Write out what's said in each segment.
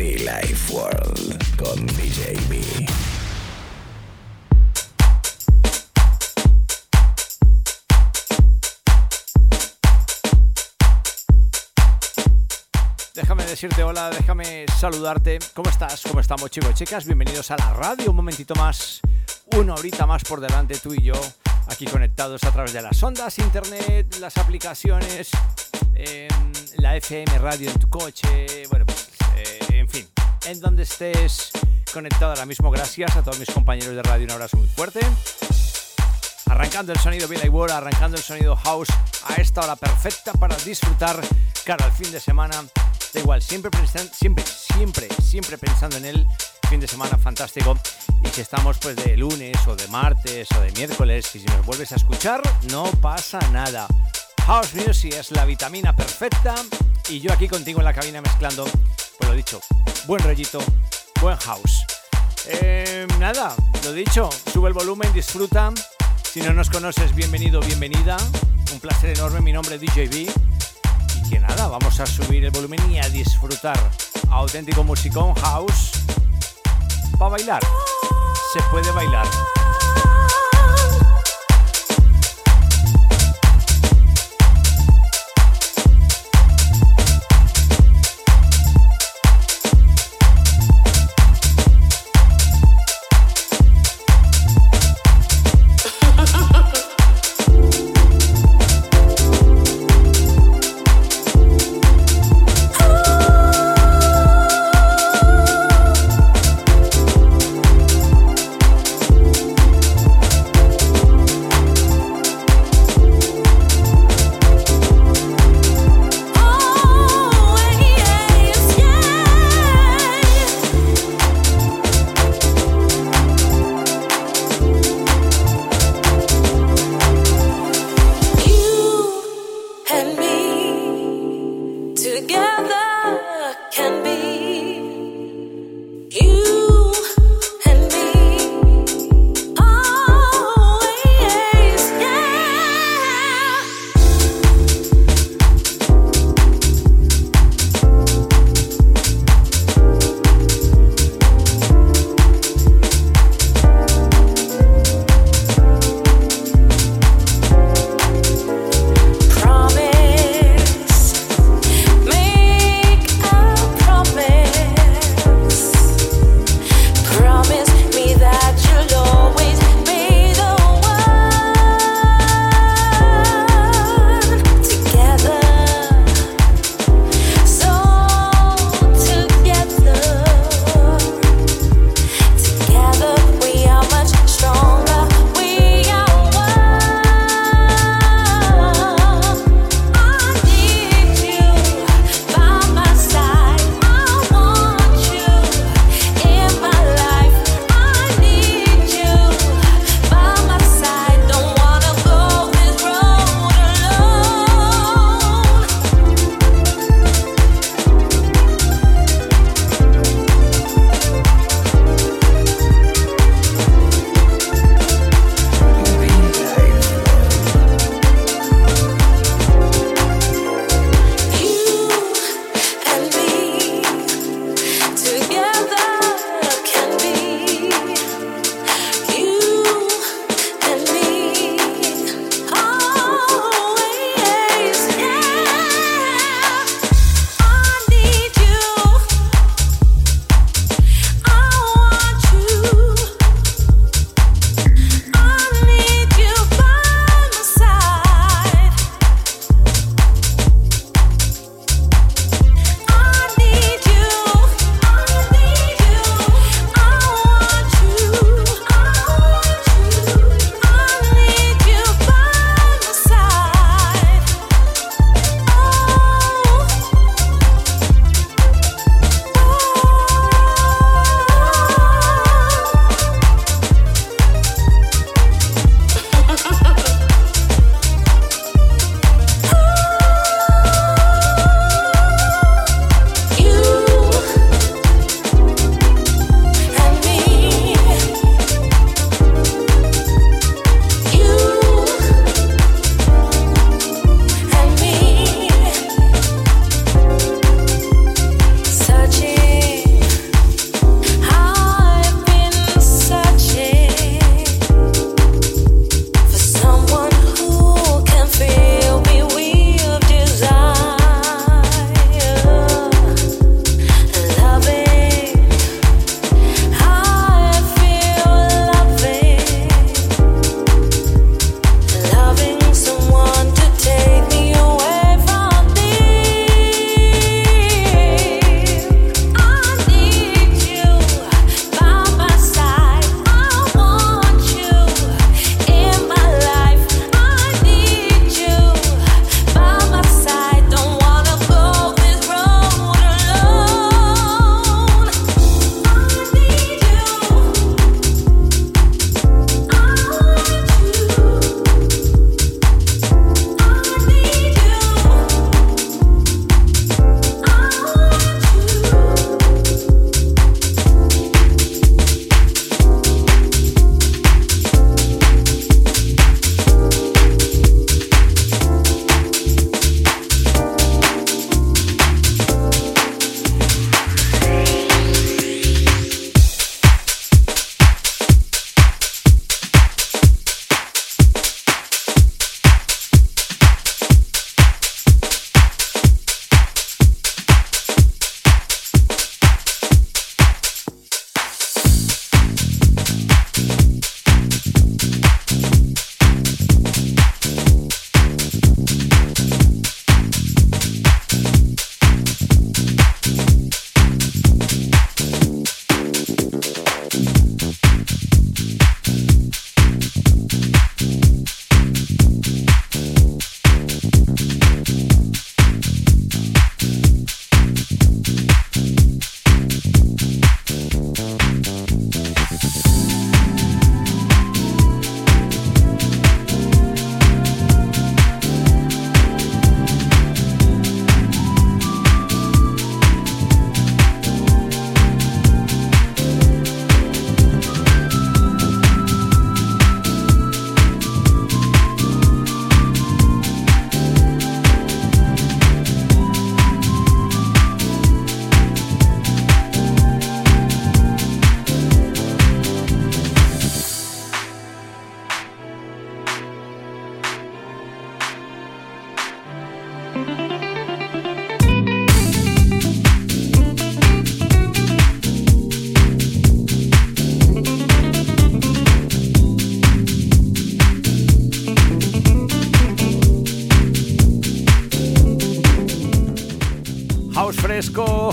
Be Life World con DJ. Déjame decirte hola, déjame saludarte. ¿Cómo estás? ¿Cómo estamos chicos chicas? Bienvenidos a la radio. Un momentito más, una horita más por delante tú y yo, aquí conectados a través de las ondas, internet, las aplicaciones, em, la FM radio en tu coche, bueno, en donde estés conectado ahora mismo. Gracias a todos mis compañeros de radio, un abrazo muy fuerte. Arrancando el sonido Billy World, arrancando el sonido House a esta hora perfecta para disfrutar cara al fin de semana. Da igual, siempre, siempre, siempre, siempre pensando en el fin de semana fantástico. Y si estamos pues de lunes o de martes o de miércoles, y si nos vuelves a escuchar, no pasa nada. House Music es la vitamina perfecta y yo aquí contigo en la cabina mezclando, lo dicho, buen rollito, buen house. Eh, nada, lo dicho, sube el volumen, disfruta. Si no nos conoces, bienvenido, bienvenida. Un placer enorme, mi nombre es DJB. Y que nada, vamos a subir el volumen y a disfrutar. Auténtico musicón house. Para bailar. Se puede bailar.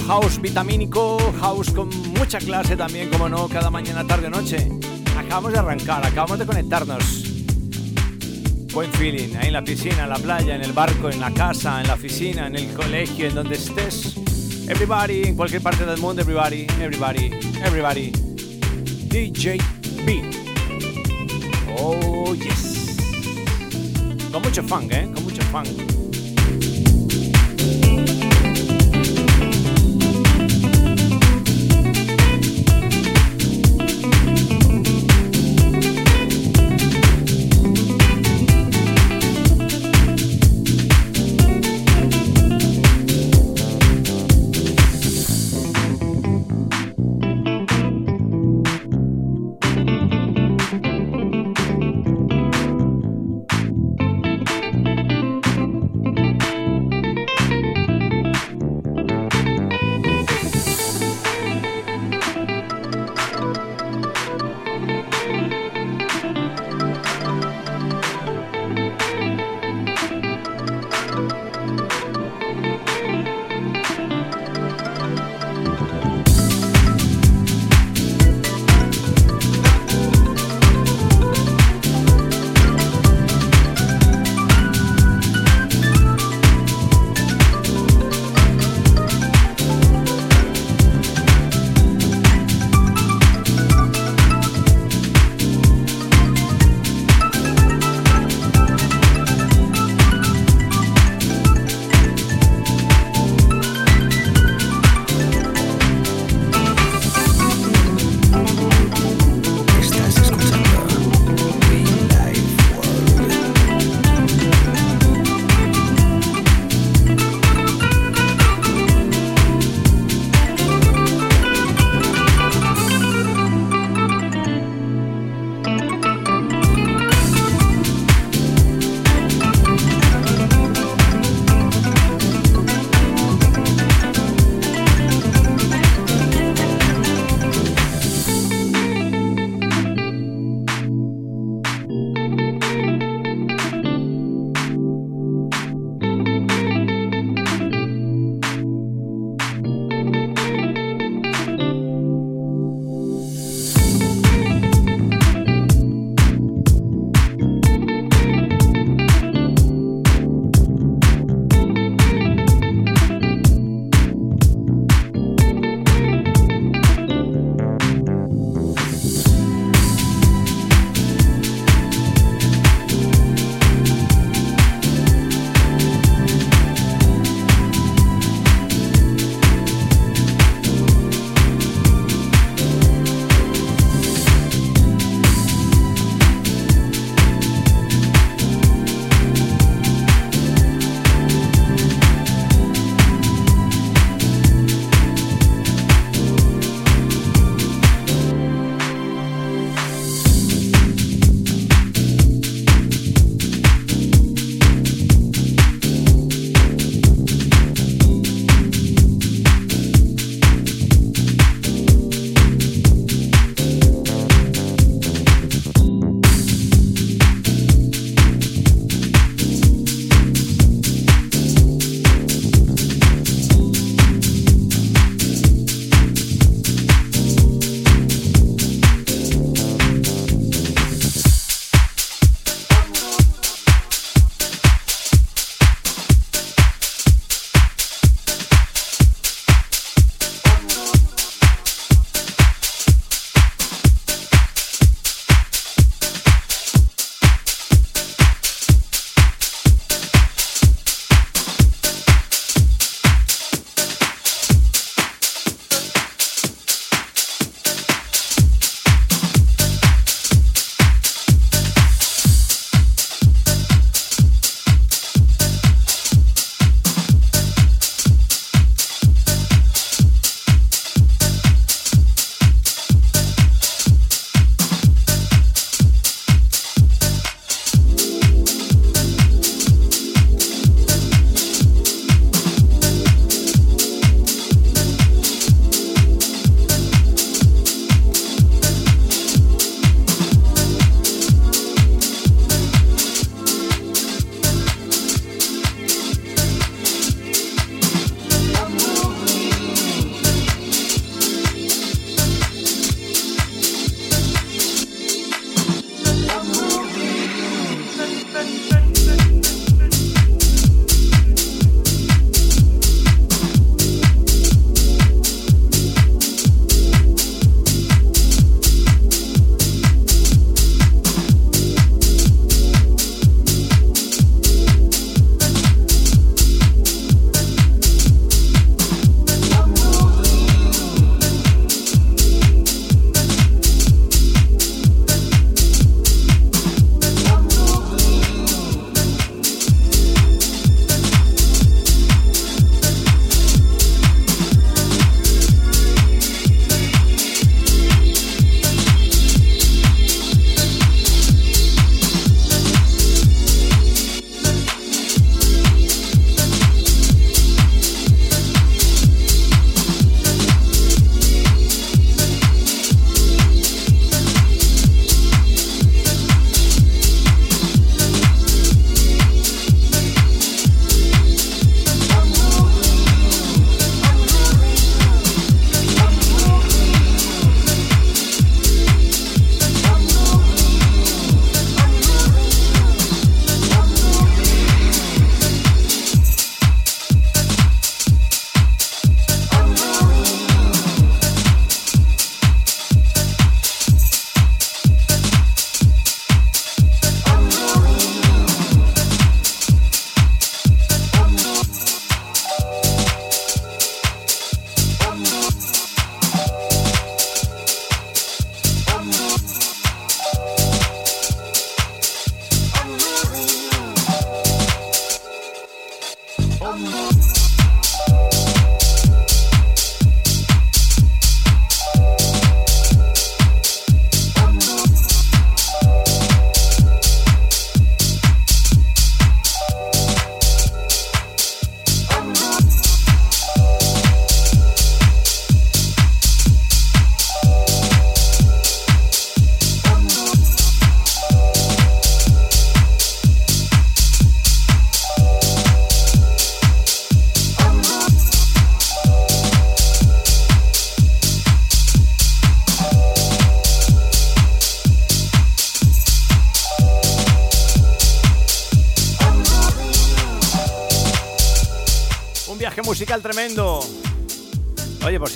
House vitamínico, house con mucha clase también, como no, cada mañana, tarde, noche. Acabamos de arrancar, acabamos de conectarnos. Buen feeling, ahí en la piscina, en la playa, en el barco, en la casa, en la oficina, en el colegio, en donde estés. Everybody, en cualquier parte del mundo, everybody, everybody, everybody. DJ B. Oh, yes. Con mucho funk, ¿eh? Con mucho funk.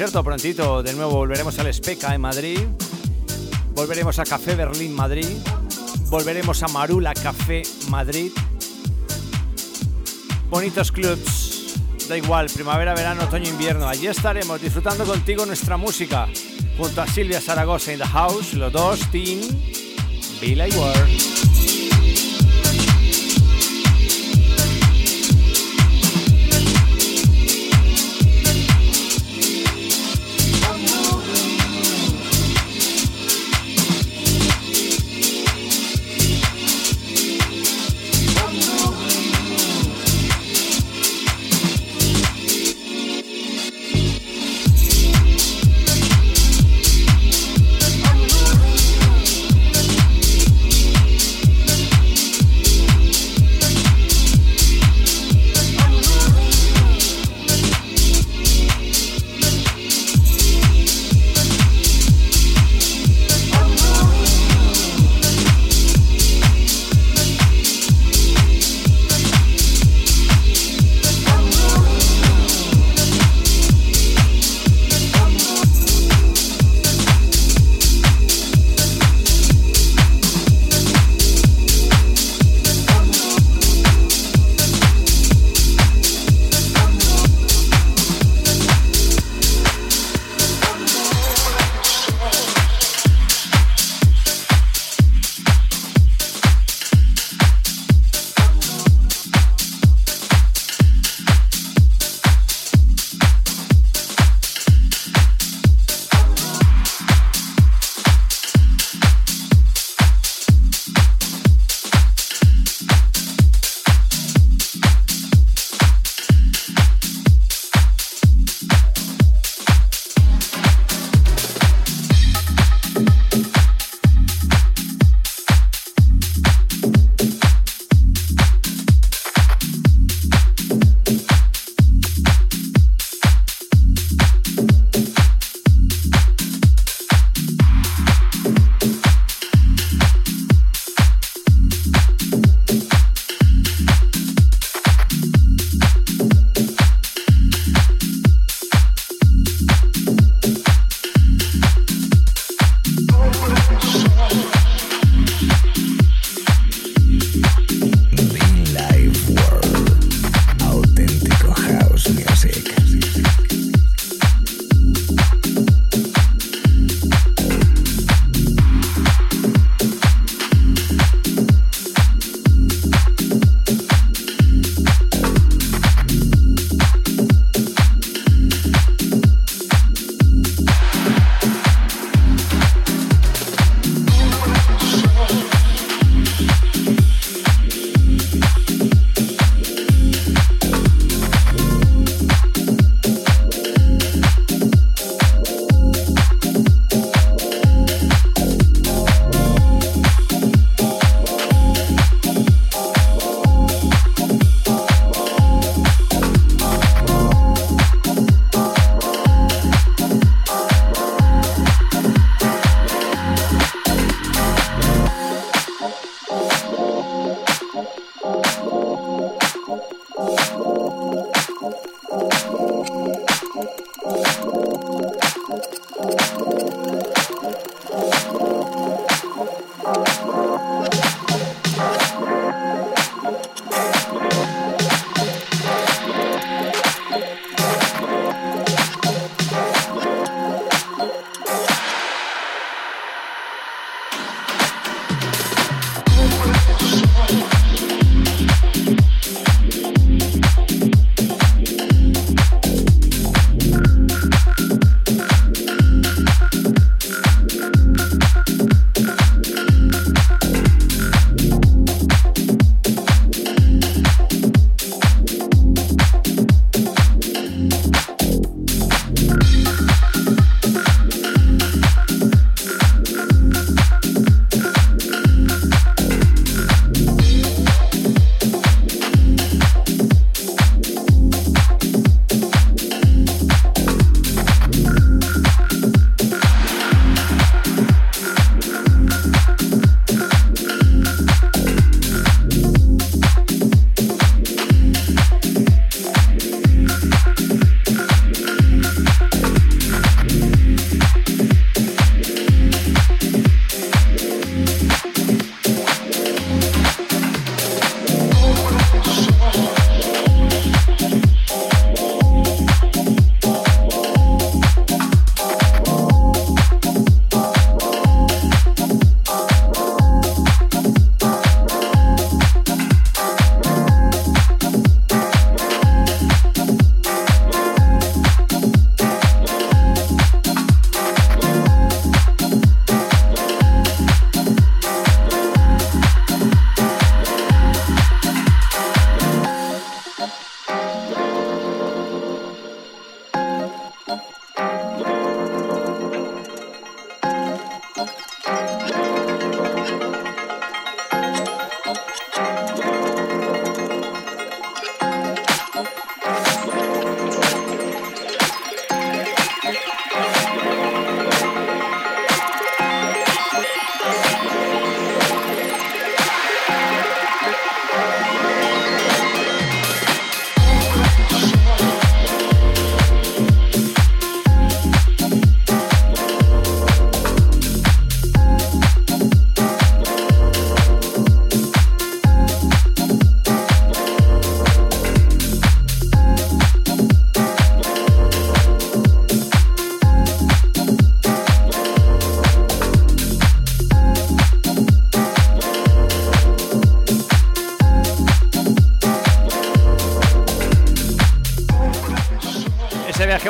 Cierto, prontito de nuevo volveremos al Especa en Madrid. Volveremos a Café Berlín Madrid. Volveremos a Marula Café Madrid. Bonitos clubs. Da igual, primavera, verano, otoño, invierno. Allí estaremos disfrutando contigo nuestra música. Junto a Silvia Zaragoza in the house, los dos, Team Billy Ward. este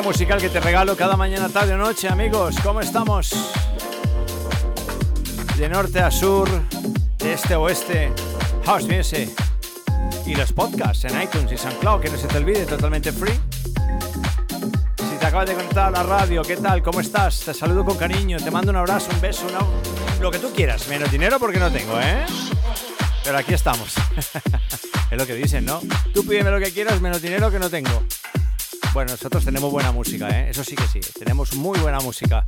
musical que te regalo cada mañana, tarde o noche, amigos. ¿Cómo estamos? De norte a sur, de este a oeste, House Music y los podcasts en iTunes y SoundCloud, que no se te olvide, totalmente free. Si te acabas de conectar a la radio, ¿qué tal? ¿Cómo estás? Te saludo con cariño, te mando un abrazo, un beso, lo que tú quieras. Menos dinero porque no tengo, ¿eh? Pero aquí estamos. es lo que dicen, ¿no? Tú pídeme lo que quieras, menos dinero que no tengo. Bueno, nosotros tenemos buena música, ¿eh? Eso sí que sí, tenemos muy buena música.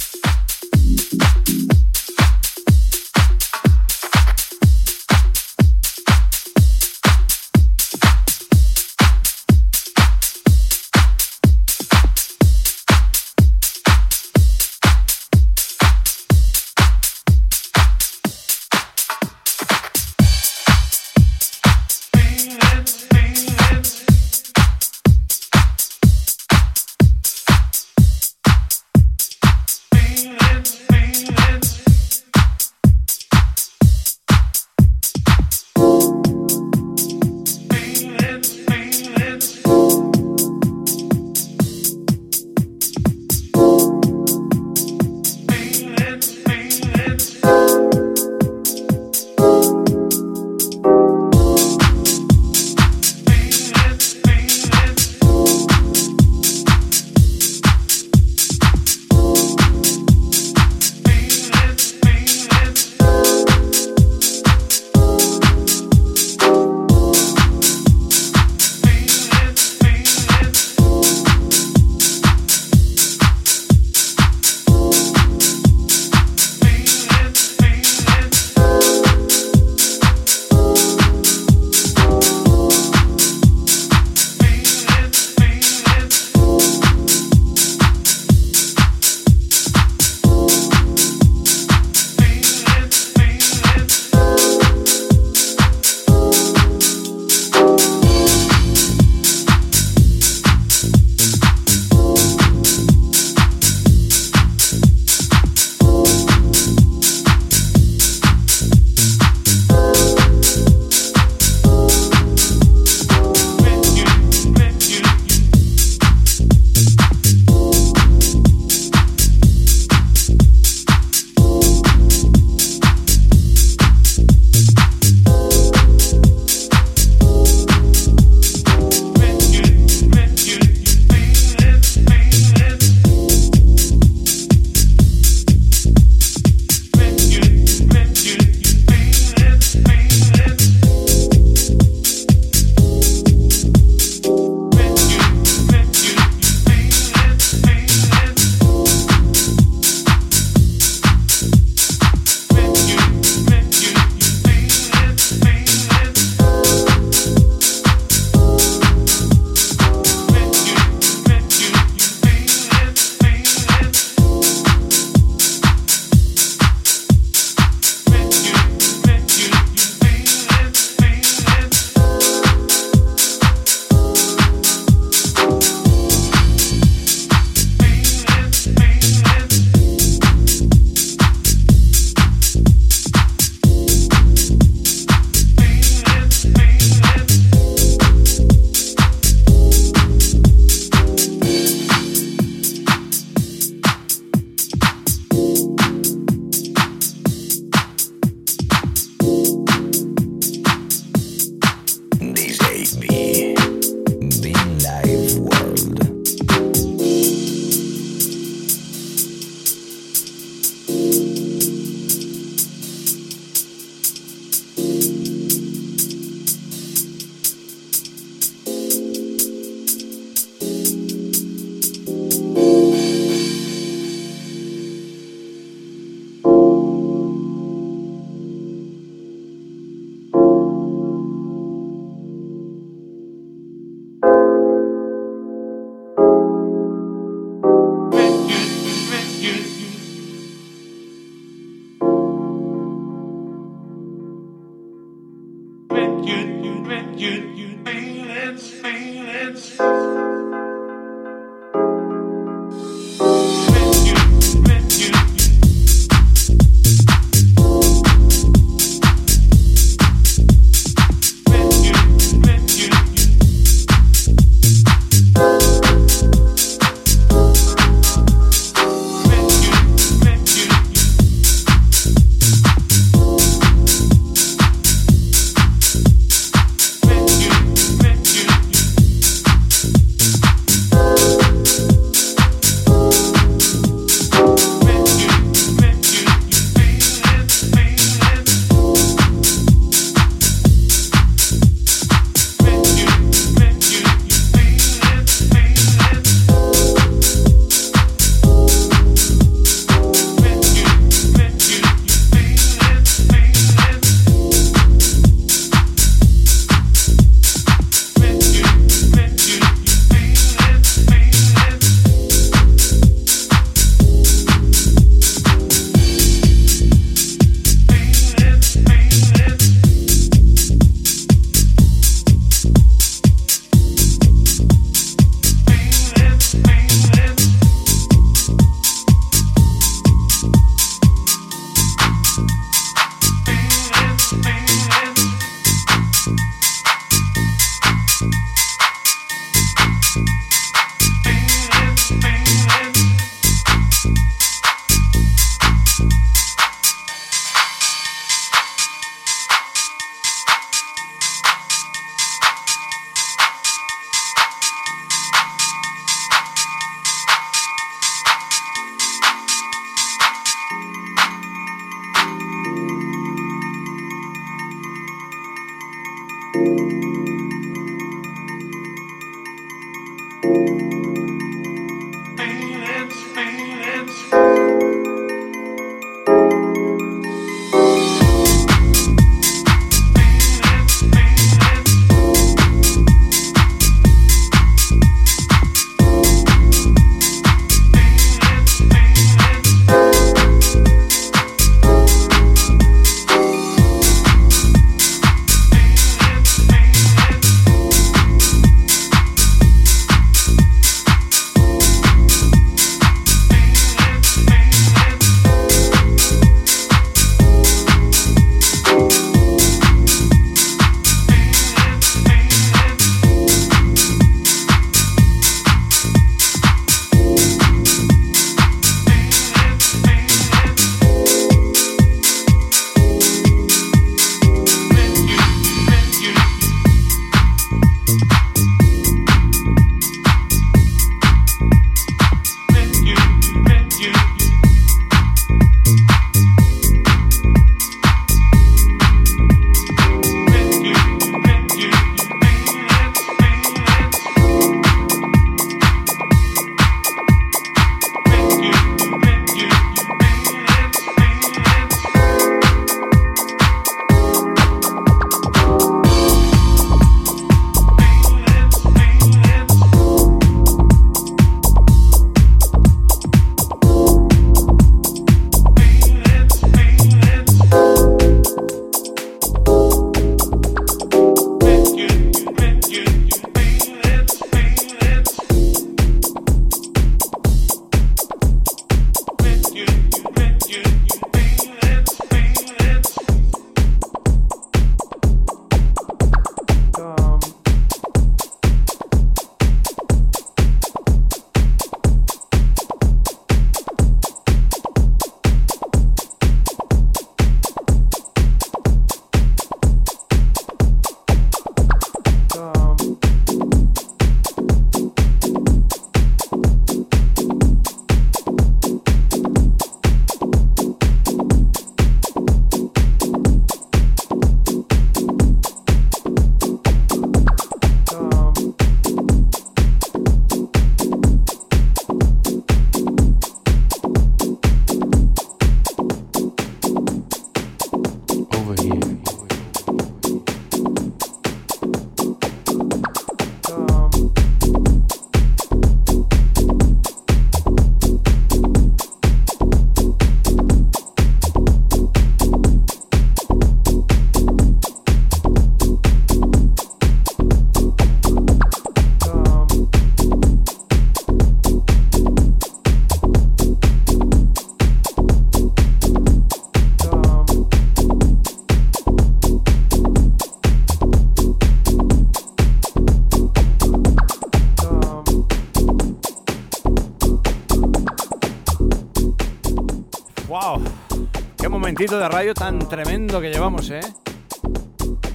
¡Qué momentito de radio tan tremendo que llevamos, eh!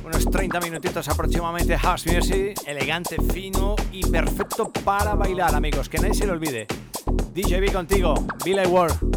Unos 30 minutitos aproximadamente House Music, elegante, fino y perfecto para bailar, amigos, que nadie se lo olvide. DJB contigo, Billy Ward.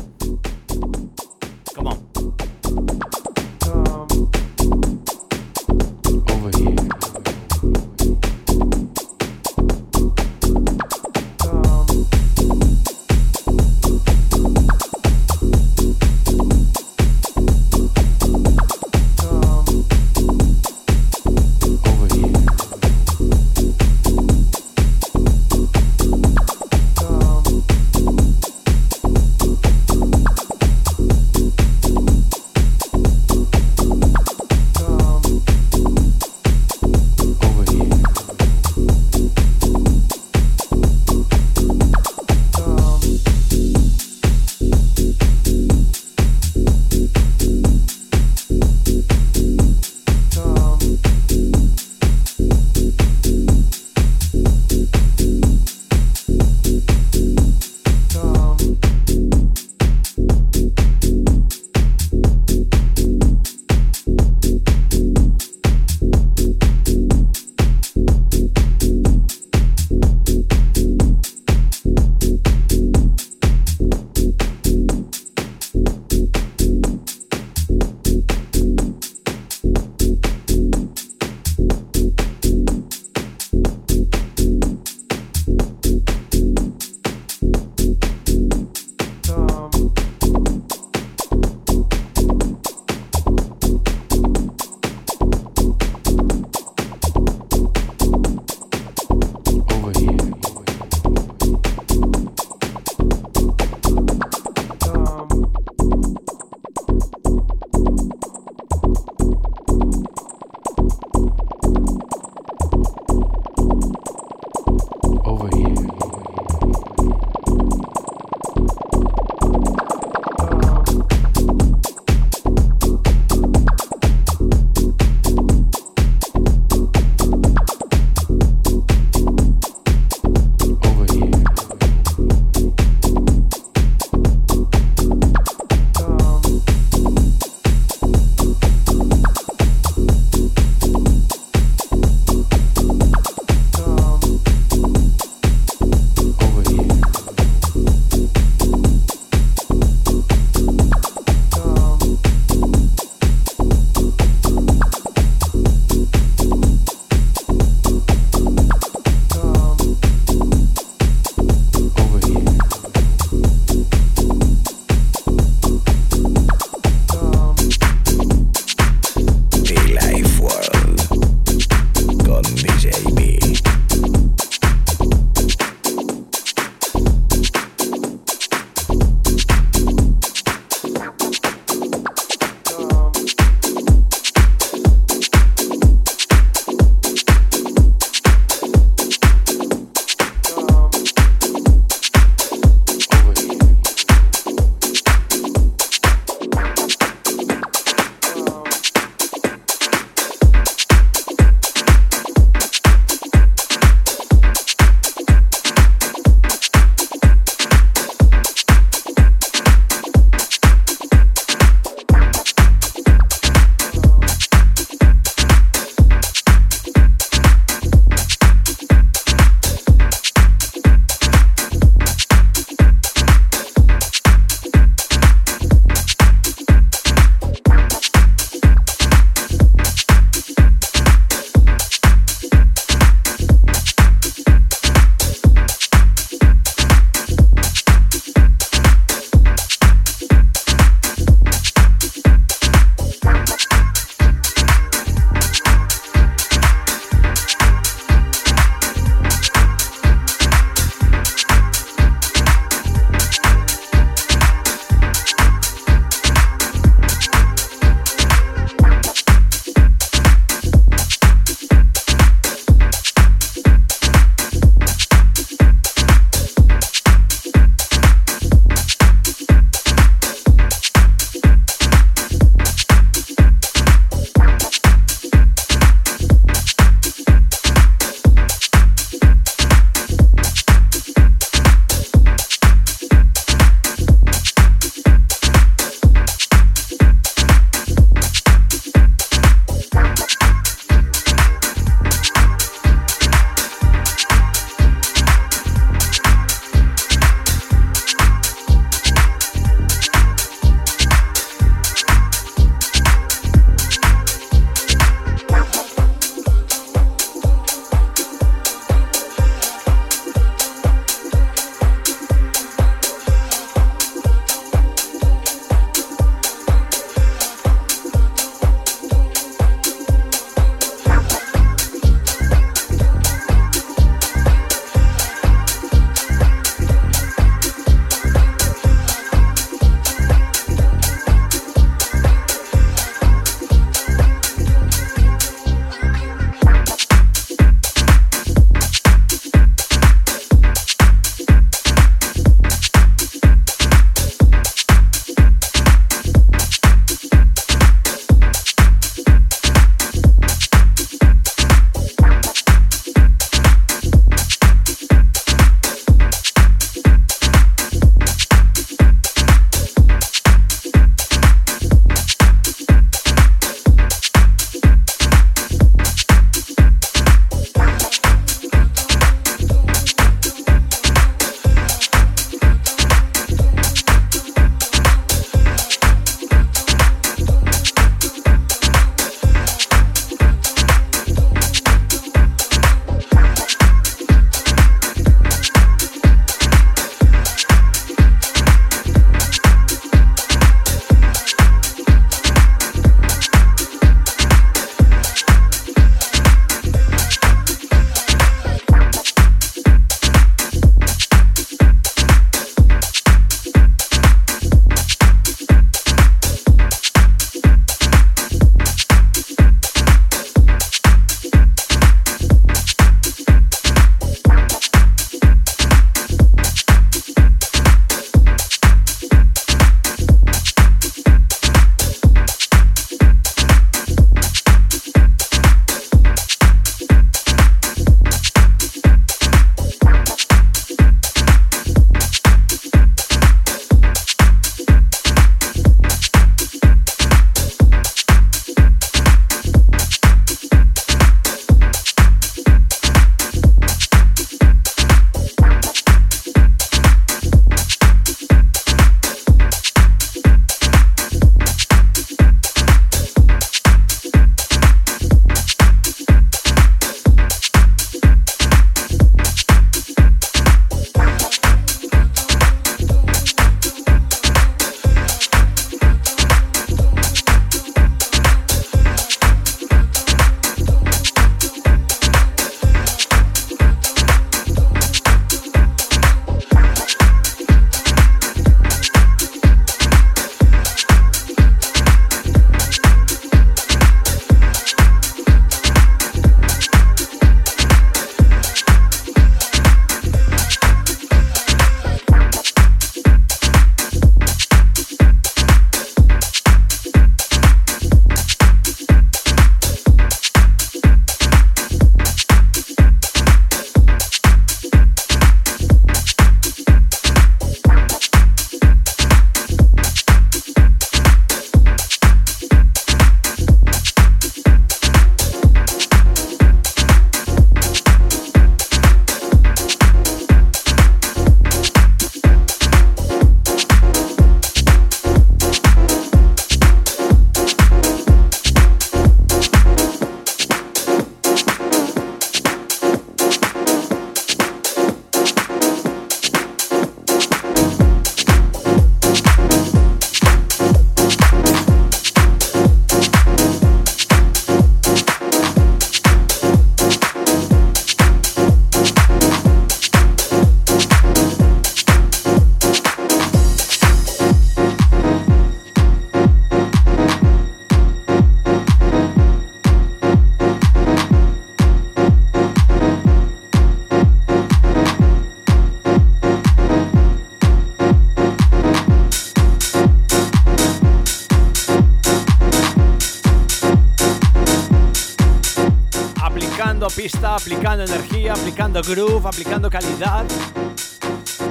Aplicando energía, aplicando groove, aplicando calidad.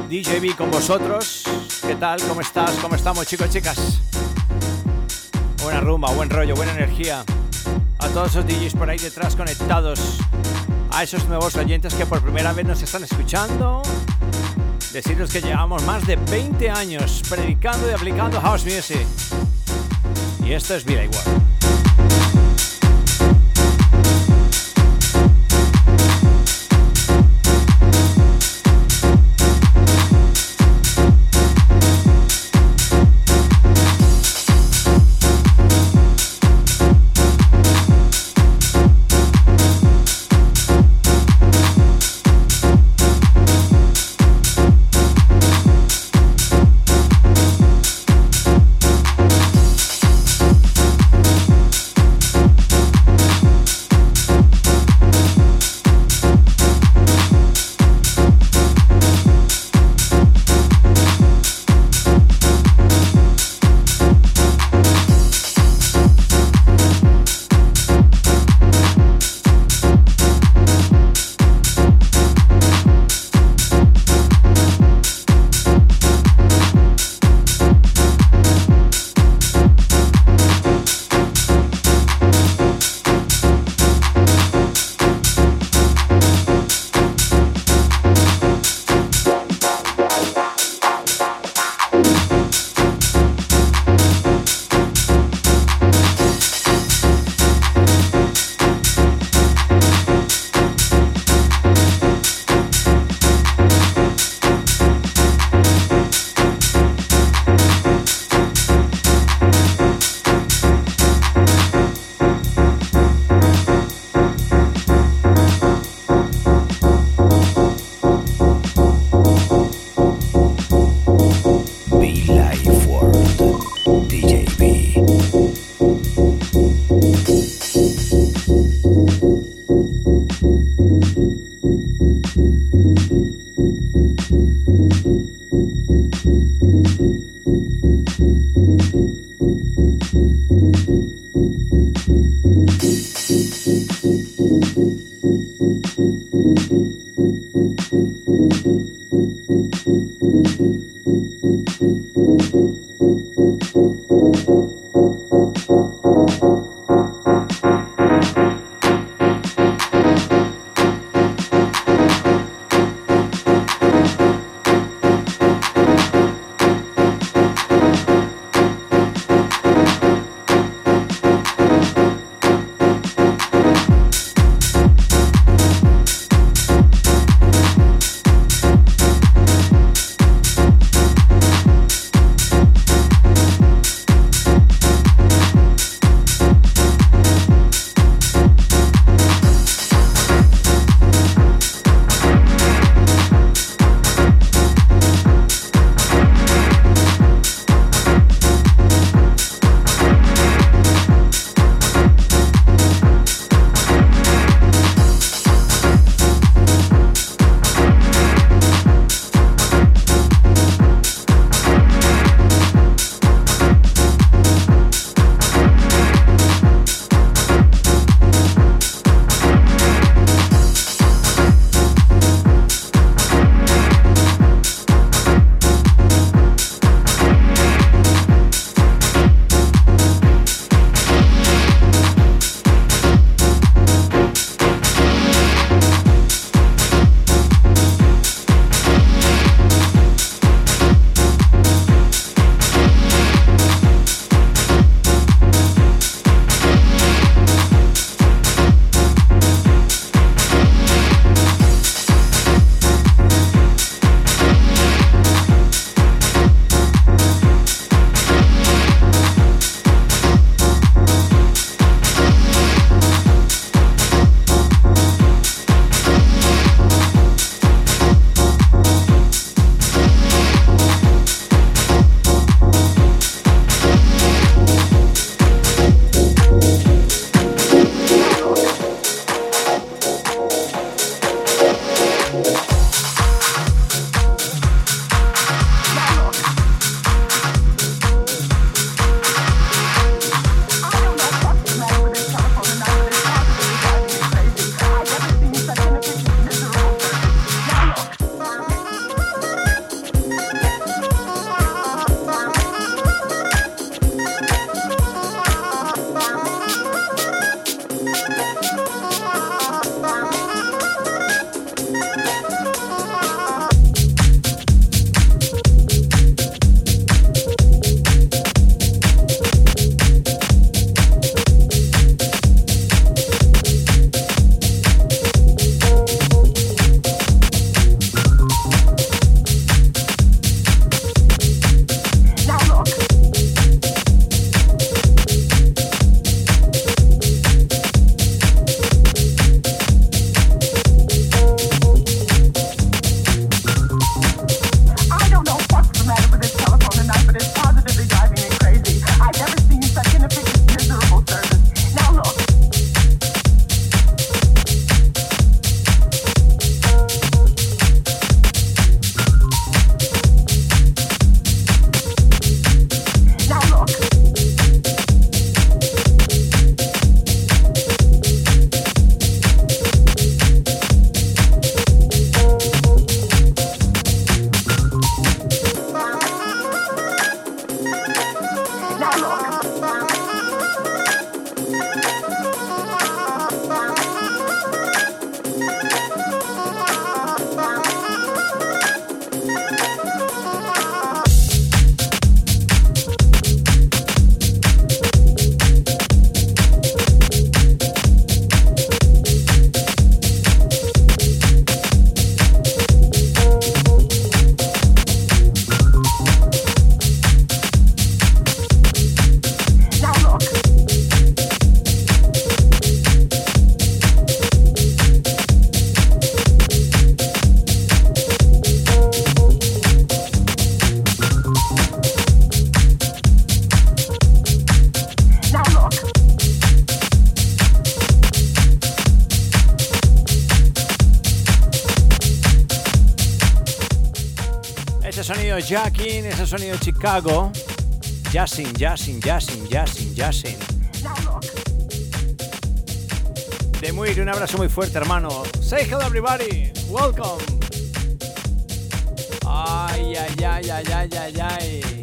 DJB con vosotros. ¿Qué tal? ¿Cómo estás? ¿Cómo estamos chicos chicas? Buena rumba, buen rollo, buena energía. A todos esos DJs por ahí detrás conectados. A esos nuevos oyentes que por primera vez nos están escuchando. Deciros que llevamos más de 20 años predicando y aplicando house music. Y esto es vida igual. Sonido Chicago. Jazzing, jazzing, jazzing, jazzing, jazzing. De muy un abrazo muy fuerte, hermano. Say hello, everybody. Welcome. Ay, ay, ay, ay, ay, ay.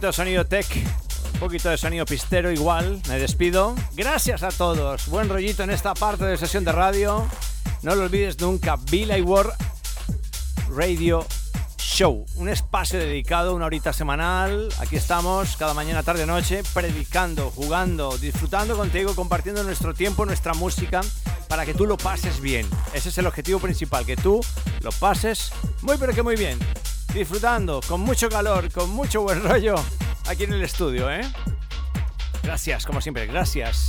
Poquito de sonido tech, un poquito de sonido pistero igual, me despido. Gracias a todos, buen rollito en esta parte de sesión de radio. No lo olvides nunca, Billy Ward Radio Show, un espacio dedicado, una horita semanal. Aquí estamos, cada mañana, tarde, noche, predicando, jugando, disfrutando contigo, compartiendo nuestro tiempo, nuestra música, para que tú lo pases bien. Ese es el objetivo principal, que tú lo pases muy, pero que muy bien. Disfrutando, con mucho calor, con mucho buen rollo, aquí en el estudio, ¿eh? Gracias, como siempre, gracias.